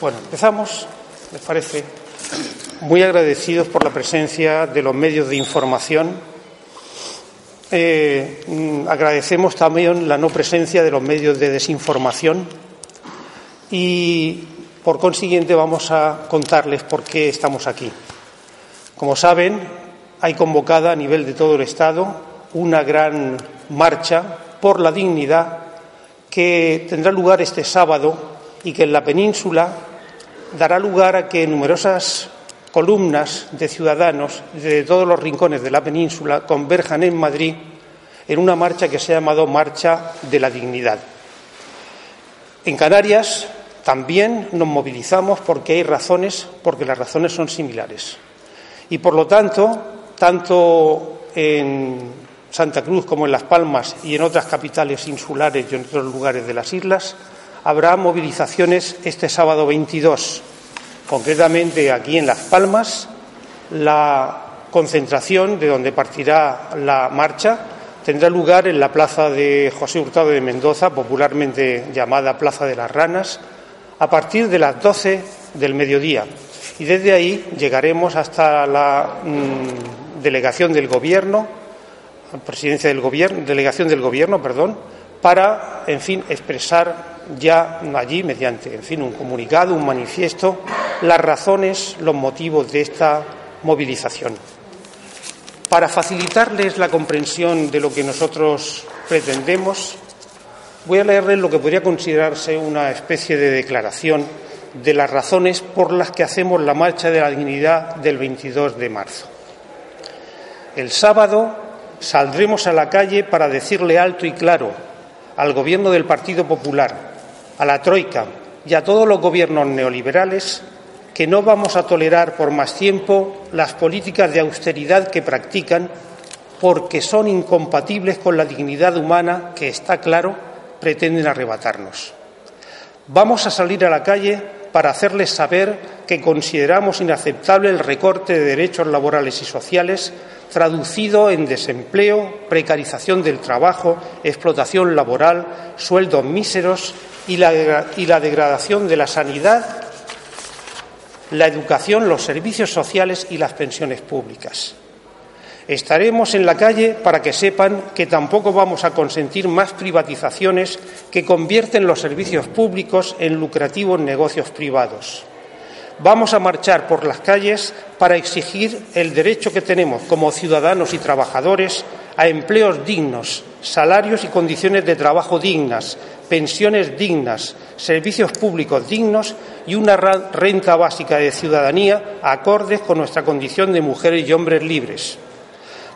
bueno, empezamos, me parece, muy agradecidos por la presencia de los medios de información. Eh, agradecemos también la no presencia de los medios de desinformación y, por consiguiente, vamos a contarles por qué estamos aquí. Como saben, hay convocada a nivel de todo el Estado una gran marcha por la dignidad que tendrá lugar este sábado y que en la península dará lugar a que numerosas columnas de ciudadanos de todos los rincones de la península converjan en Madrid en una marcha que se ha llamado Marcha de la Dignidad. En Canarias también nos movilizamos porque hay razones, porque las razones son similares. Y por lo tanto, tanto en Santa Cruz como en Las Palmas y en otras capitales insulares y en otros lugares de las islas, habrá movilizaciones este sábado 22. Concretamente aquí en Las Palmas, la concentración de donde partirá la marcha tendrá lugar en la plaza de José Hurtado de Mendoza, popularmente llamada Plaza de las Ranas, a partir de las 12 del mediodía. Y desde ahí llegaremos hasta la mm, delegación del Gobierno presidencia del gobierno, delegación del gobierno, perdón, para, en fin, expresar ya allí, mediante, en fin, un comunicado, un manifiesto, las razones, los motivos de esta movilización. Para facilitarles la comprensión de lo que nosotros pretendemos, voy a leerles lo que podría considerarse una especie de declaración de las razones por las que hacemos la marcha de la dignidad del 22 de marzo. El sábado saldremos a la calle para decirle alto y claro al Gobierno del Partido Popular, a la Troika y a todos los gobiernos neoliberales que no vamos a tolerar por más tiempo las políticas de austeridad que practican porque son incompatibles con la dignidad humana que, está claro, pretenden arrebatarnos. Vamos a salir a la calle para hacerles saber que consideramos inaceptable el recorte de derechos laborales y sociales traducido en desempleo, precarización del trabajo, explotación laboral, sueldos míseros y la, degradación de la sanidad, la educación, los servicios sociales y las pensiones públicas. Estaremos en la calle para que sepan que tampoco vamos a consentir más privatizaciones que convierten los servicios públicos en lucrativos negocios privados. Vamos a marchar por las calles para exigir el derecho que tenemos como ciudadanos y trabajadores a empleos dignos, salarios y condiciones de trabajo dignas, pensiones dignas, servicios públicos dignos y una renta básica de ciudadanía acordes con nuestra condición de mujeres y hombres libres.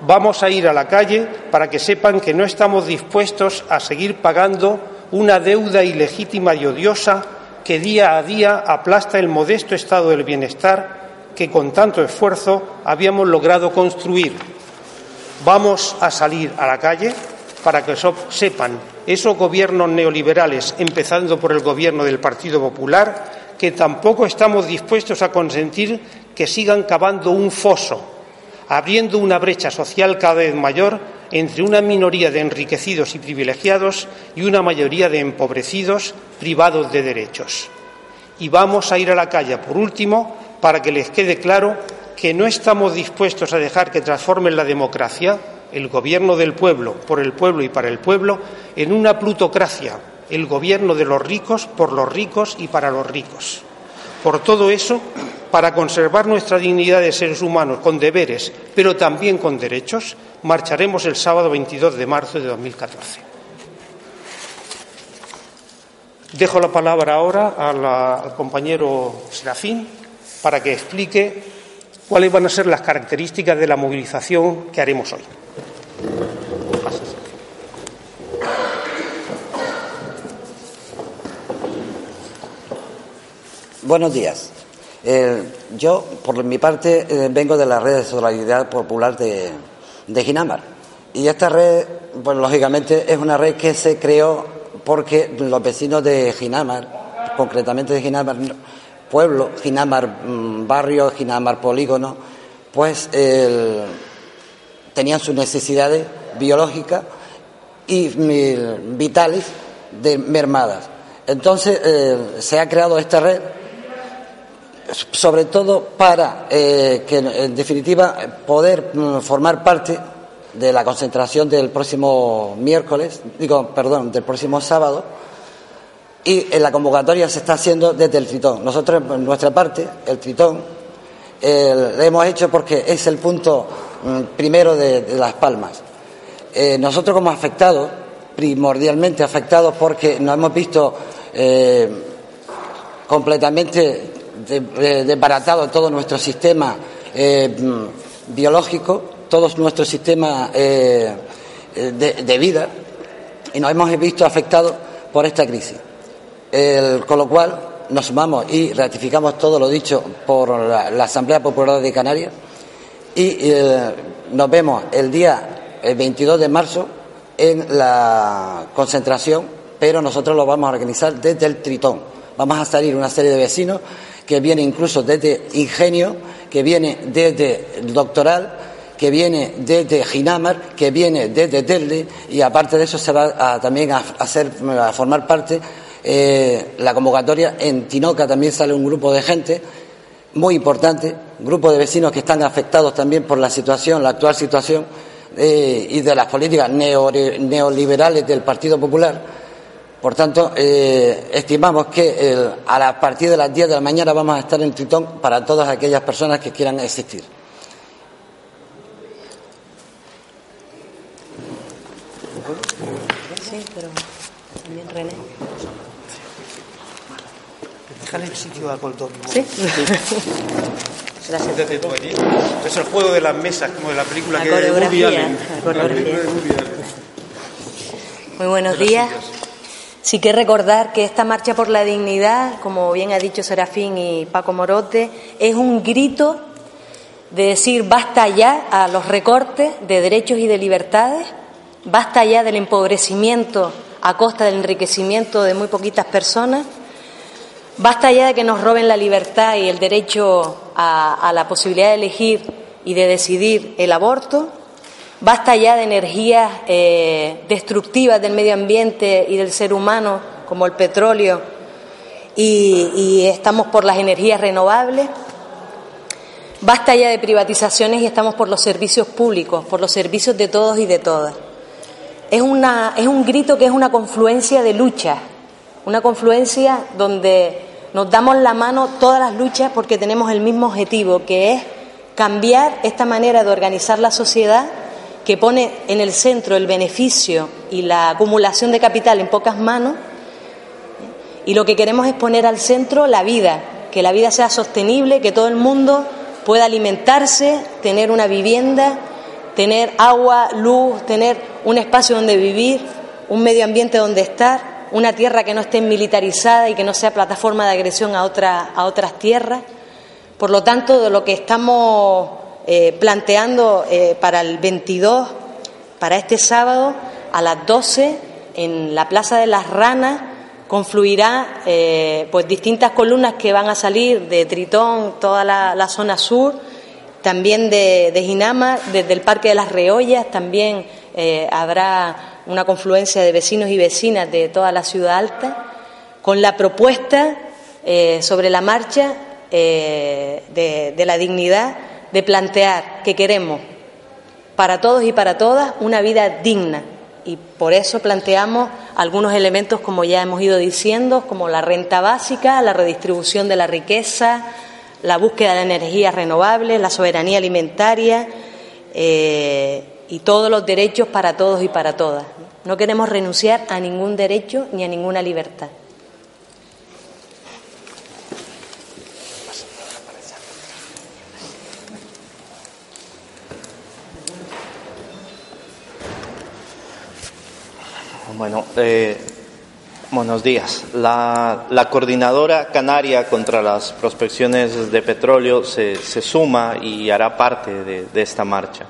Vamos a ir a la calle para que sepan que no estamos dispuestos a seguir pagando una deuda ilegítima y odiosa que día a día aplasta el modesto estado del bienestar que con tanto esfuerzo habíamos logrado construir. Vamos a salir a la calle para que sepan esos gobiernos neoliberales, empezando por el gobierno del Partido Popular, que tampoco estamos dispuestos a consentir que sigan cavando un foso, abriendo una brecha social cada vez mayor entre una minoría de enriquecidos y privilegiados y una mayoría de empobrecidos privados de derechos. Y vamos a ir a la calle, por último, para que les quede claro que no estamos dispuestos a dejar que transformen la democracia, el gobierno del pueblo, por el pueblo y para el pueblo, en una plutocracia, el gobierno de los ricos, por los ricos y para los ricos. Por todo eso, para conservar nuestra dignidad de seres humanos con deberes, pero también con derechos, marcharemos el sábado 22 de marzo de 2014. Dejo la palabra ahora al compañero Serafín para que explique cuáles van a ser las características de la movilización que haremos hoy. Buenos días. Eh, yo, por mi parte, eh, vengo de la red de solidaridad popular de, Ginamar. Y esta red, pues lógicamente, es una red que se creó porque los vecinos de Ginamar, concretamente de Ginamar pueblo, Ginamar mm, barrio, Ginamar polígono, pues tenían sus necesidades biológicas y vitales de mermadas. Entonces eh, se ha creado esta red sobre todo para eh, que, en definitiva, poder mm, formar parte de la concentración del próximo miércoles, digo, perdón, del próximo sábado, y en la convocatoria se está haciendo desde el Tritón. Nosotros, en nuestra parte, el Tritón, lo hemos hecho porque es el punto mm, primero de, Las Palmas. Eh, nosotros como afectados, primordialmente afectados porque nos hemos visto eh, completamente desbaratado todo nuestro sistema eh, biológico, todo nuestro sistema eh, de, vida, y nos hemos visto afectados por esta crisis. con lo cual nos sumamos y ratificamos todo lo dicho por la, Asamblea Popular de Canarias y eh, nos vemos el día el 22 de marzo en la concentración, pero nosotros lo vamos a organizar desde el Tritón. Vamos a salir una serie de vecinos que viene incluso desde Ingenio, que viene desde el Doctoral, que viene desde Ginamar, que viene desde Telde y aparte de eso se va también a, hacer, a formar parte eh, la convocatoria. En Tinoca también sale un grupo de gente muy importante, grupo de vecinos que están afectados también por la situación, la actual situación eh, y de las políticas neoliberales del Partido Popular por tanto, eh, estimamos que a partir de las 10 de la mañana vamos a estar en Tritón para todas aquellas personas que quieran existir. Sí, pero también René. Déjale el sitio a Colton. Sí. Gracias. Es el juego de las mesas, como de la película la que coreografía, la coreografía. Muy buenos días. Sí que recordar que esta marcha por la dignidad, como bien ha dicho Serafín y Paco Morote, es un grito de decir basta ya a los recortes de derechos y de libertades, basta ya del empobrecimiento a costa del enriquecimiento de muy poquitas personas, basta ya de que nos roben la libertad y el derecho a, la posibilidad de elegir y de decidir el aborto, Basta ya de energías eh, destructivas del medio ambiente y del ser humano, como el petróleo, y, estamos por las energías renovables. Basta ya de privatizaciones y estamos por los servicios públicos, por los servicios de todos y de todas. Es, una, es un grito que es una confluencia de luchas, una confluencia donde nos damos la mano todas las luchas porque tenemos el mismo objetivo, que es cambiar esta manera de organizar la sociedad que pone en el centro el beneficio y la acumulación de capital en pocas manos, y lo que queremos es poner al centro la vida, que la vida sea sostenible, que todo el mundo pueda alimentarse, tener una vivienda, tener agua, luz, tener un espacio donde vivir, un medio ambiente donde estar, una tierra que no esté militarizada y que no sea plataforma de agresión a, otras tierras. Por lo tanto, de lo que estamos eh, planteando eh, para el 22, para este sábado, a las 12, en la Plaza de las Ranas, confluirá eh, pues distintas columnas que van a salir de Tritón, toda la, zona sur, también de, de, Ginama, desde el Parque de las Reollas, también habrá una confluencia de vecinos y vecinas de toda la ciudad alta, con la propuesta sobre la marcha de la dignidad de plantear que queremos para todos y para todas una vida digna. Y por eso planteamos algunos elementos, como ya hemos ido diciendo, como la renta básica, la redistribución de la riqueza, la búsqueda de energías renovables, la soberanía alimentaria eh, y todos los derechos para todos y para todas. No queremos renunciar a ningún derecho ni a ninguna libertad. Bueno, eh, Buenos días. La, coordinadora canaria contra las prospecciones de petróleo se, suma y hará parte de, esta marcha,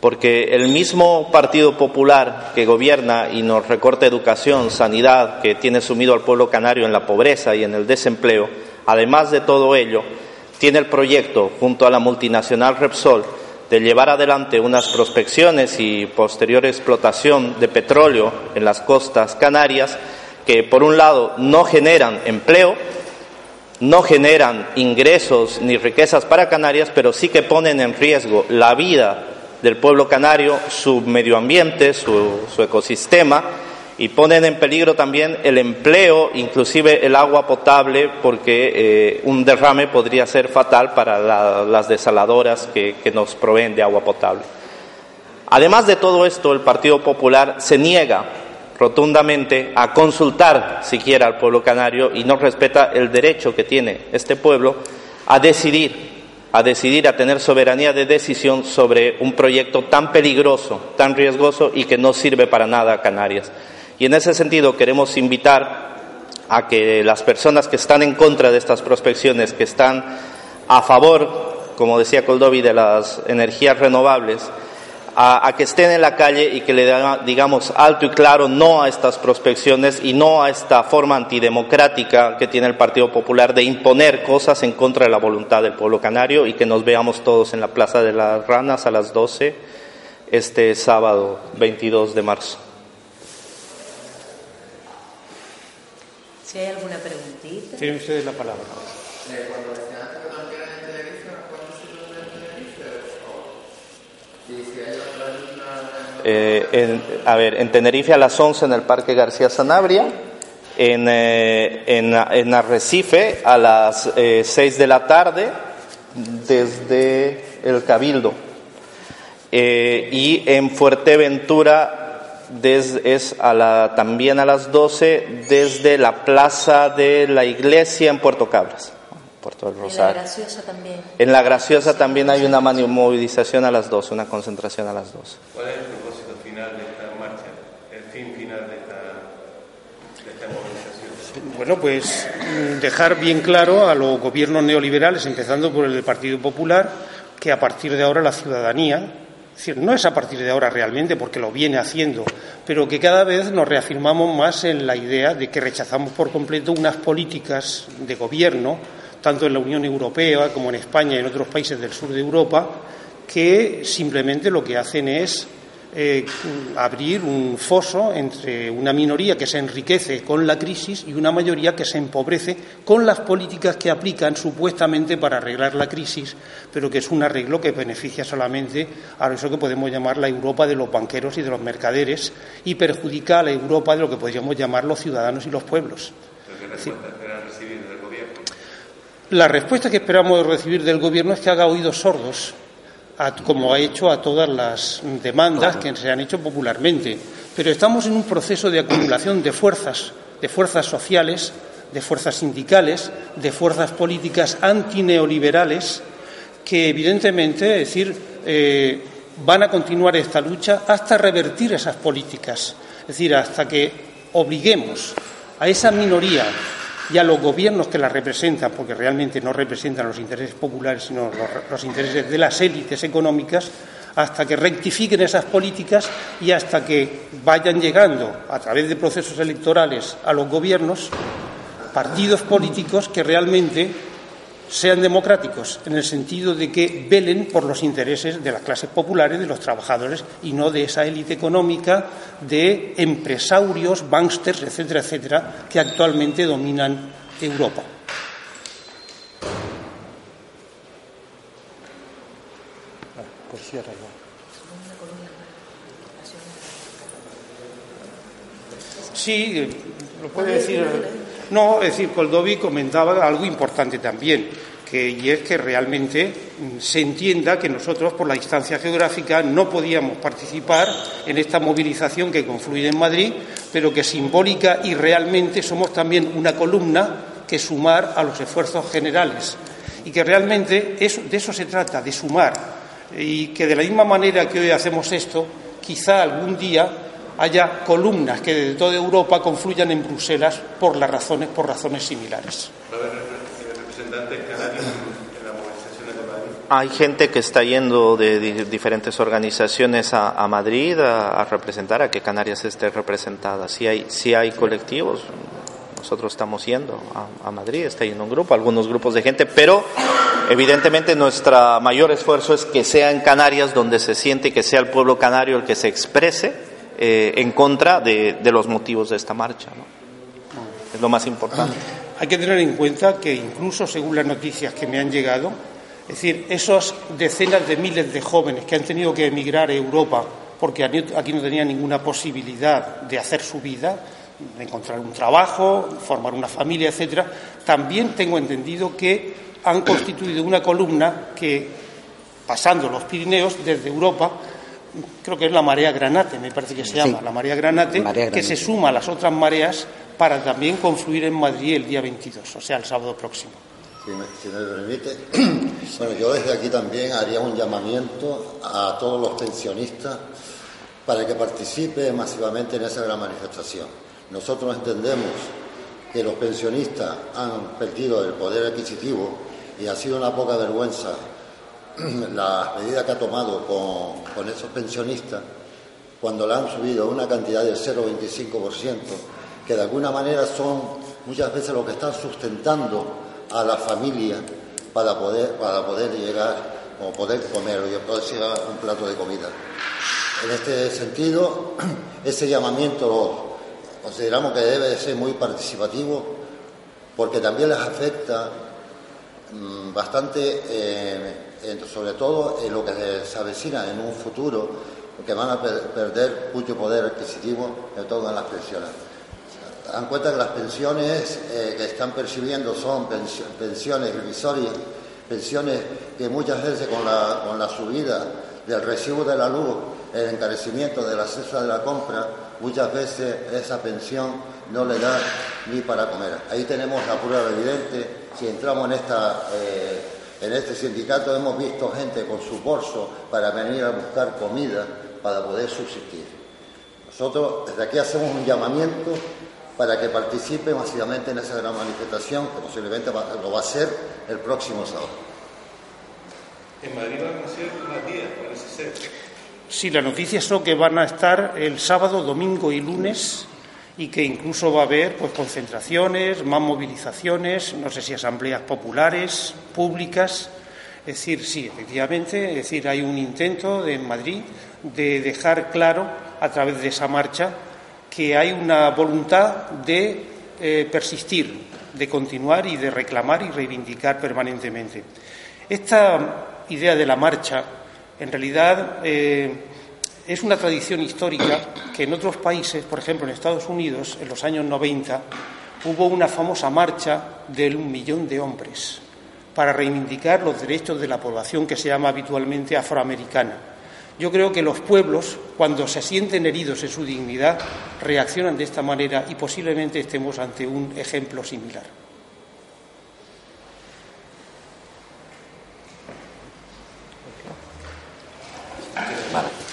porque el mismo Partido Popular que gobierna y nos recorta educación, sanidad, que tiene sumido al pueblo canario en la pobreza y en el desempleo, además de todo ello, tiene el proyecto, junto a la multinacional Repsol, de llevar adelante unas prospecciones y posterior explotación de petróleo en las costas canarias que, por un lado, no generan empleo, no generan ingresos ni riquezas para Canarias, pero sí que ponen en riesgo la vida del pueblo canario, su medio ambiente, su, ecosistema y ponen en peligro también el empleo, inclusive el agua potable, porque eh, un derrame podría ser fatal para las desaladoras que, que nos proveen de agua potable. Además de todo esto, el Partido Popular se niega rotundamente a consultar siquiera al pueblo canario y no respeta el derecho que tiene este pueblo a decidir, a decidir, a tener soberanía de decisión sobre un proyecto tan peligroso, tan riesgoso y que no sirve para nada a Canarias. Y en ese sentido queremos invitar a que las personas que están en contra de estas prospecciones, que están a favor, como decía Coldovi, de las energías renovables, a, que estén en la calle y que le digamos alto y claro no a estas prospecciones y no a esta forma antidemocrática que tiene el Partido Popular de imponer cosas en contra de la voluntad del pueblo canario y que nos veamos todos en la Plaza de las Ranas a las 12 este sábado 22 de marzo. Si hay alguna preguntita. Tienen ustedes la palabra. Eh, en, a ver, en Tenerife a las 11 en el Parque García Sanabria, en, eh, en, Arrecife a las eh, 6 de la tarde desde el Cabildo eh, y en Fuerteventura es a la, también a las 12 desde la plaza de la iglesia en Puerto Cabras. Puerto del Rosario. En la Graciosa también. En la Graciosa también hay una movilización a las 12, una concentración a las 12. ¿Cuál es el propósito final de esta marcha? ¿El fin final de esta, de esta movilización? Bueno, pues mm, dejar bien claro a los gobiernos neoliberales, empezando por el del Partido Popular, que a partir de ahora la ciudadanía es decir, no es a partir de ahora realmente, porque lo viene haciendo, pero que cada vez nos reafirmamos más en la idea de que rechazamos por completo unas políticas de gobierno tanto en la Unión Europea como en España y en otros países del sur de Europa, que simplemente lo que hacen es eh, abrir un foso entre una minoría que se enriquece con la crisis y una mayoría que se empobrece con las políticas que aplican supuestamente para arreglar la crisis, pero que es un arreglo que beneficia solamente a eso que podemos llamar la Europa de los banqueros y de los mercaderes y perjudica a la Europa de lo que podríamos llamar los ciudadanos y los pueblos. La respuesta que esperamos recibir del Gobierno es que haga oídos sordos, como ha hecho a todas las demandas que se han hecho popularmente. Pero estamos en un proceso de acumulación de fuerzas, de fuerzas sociales, de fuerzas sindicales, de fuerzas políticas antineoliberales, que evidentemente, es decir, eh, van a continuar esta lucha hasta revertir esas políticas, es decir, hasta que obliguemos a esa minoría y a los gobiernos que la representan, porque realmente no representan los intereses populares, sino los, intereses de las élites económicas, hasta que rectifiquen esas políticas y hasta que vayan llegando a través de procesos electorales a los gobiernos partidos políticos que realmente sean democráticos, en el sentido de que velen por los intereses de las clases populares, de los trabajadores, y no de esa élite económica de empresarios, banksters, etcétera, etcétera, que actualmente dominan Europa. Sí, lo puede decir no, es decir, Coldovi comentaba algo importante también, que, y es que realmente mm, se entienda que nosotros, por la distancia geográfica, no podíamos participar en esta movilización que confluye en Madrid, pero que simbólica y realmente somos también una columna que sumar a los esfuerzos generales. Y que realmente de eso se trata, de sumar. Y que de la misma manera que hoy hacemos esto, quizá algún día haya columnas que desde toda Europa confluyan en Bruselas por las razones, por razones similares. Hay gente que está yendo de diferentes organizaciones a, Madrid a, representar, a que Canarias esté representada. Si hay, si hay colectivos, nosotros estamos yendo a, Madrid, está yendo un grupo, algunos grupos de gente, pero evidentemente nuestro mayor esfuerzo es que sea en Canarias donde se siente que sea el pueblo canario el que se exprese eh, en contra de, los motivos de esta marcha. Es lo más importante. Hay que tener en cuenta que incluso según las noticias que me han llegado, es decir, esas decenas de miles de jóvenes que han tenido que emigrar a Europa porque aquí no tenían ninguna posibilidad de hacer su vida, de encontrar un trabajo, formar una familia, etcétera, también tengo entendido que han constituido una columna que, pasando los Pirineos desde Europa, creo que es la marea Granate, me parece que se llama, la marea Granate, que se suma a las otras mareas para también confluir en Madrid el día 22, o sea, el sábado próximo. Si me, permite, bueno, yo desde aquí también haría un llamamiento a todos los pensionistas para que participen masivamente en esa gran manifestación. Nosotros entendemos que los pensionistas han perdido el poder adquisitivo y ha sido una poca vergüenza la medida que ha tomado con, esos pensionistas cuando le han subido una cantidad del 0,25%, que de alguna manera son muchas veces lo que están sustentando a la familia para poder, para poder llegar o poder comer o poder llegar un plato de comida. En este sentido, ese llamamiento consideramos que debe ser muy participativo porque también les afecta mm, bastante, eh, sobre todo en lo que se avecina en un futuro, que van a perder mucho poder adquisitivo, sobre todo en las pensiones dan cuenta que las pensiones eh, que están percibiendo son pensiones irrisorias, pensiones que muchas veces con la, con la subida del recibo de la luz, el encarecimiento de la cesta de la compra, muchas veces esa pensión no le da ni para comer. Ahí tenemos la prueba evidente. Si entramos en, esta, eh, en este sindicato, hemos visto gente con su bolso para venir a buscar comida para poder subsistir. Nosotros desde aquí hacemos un llamamiento para que participe masivamente en esa gran manifestación que posiblemente lo va a hacer el próximo sábado. En Madrid van a ser más días, parece ser. Sí, las noticias son que van a estar el sábado, domingo y lunes y que incluso va a haber pues concentraciones, más movilizaciones, no sé si asambleas populares, públicas. Es decir, sí, efectivamente, es decir, hay un intento de, en Madrid de dejar claro a través de esa marcha que hay una voluntad de eh, persistir, de continuar y de reclamar y reivindicar permanentemente. Esta idea de la marcha, en realidad, eh, es una tradición histórica que en otros países, por ejemplo en Estados Unidos, en los años 90, hubo una famosa marcha del un millón de hombres para reivindicar los derechos de la población que se llama habitualmente afroamericana yo creo que los pueblos, cuando se sienten heridos en su dignidad, reaccionan de esta manera y posiblemente estemos ante un ejemplo similar.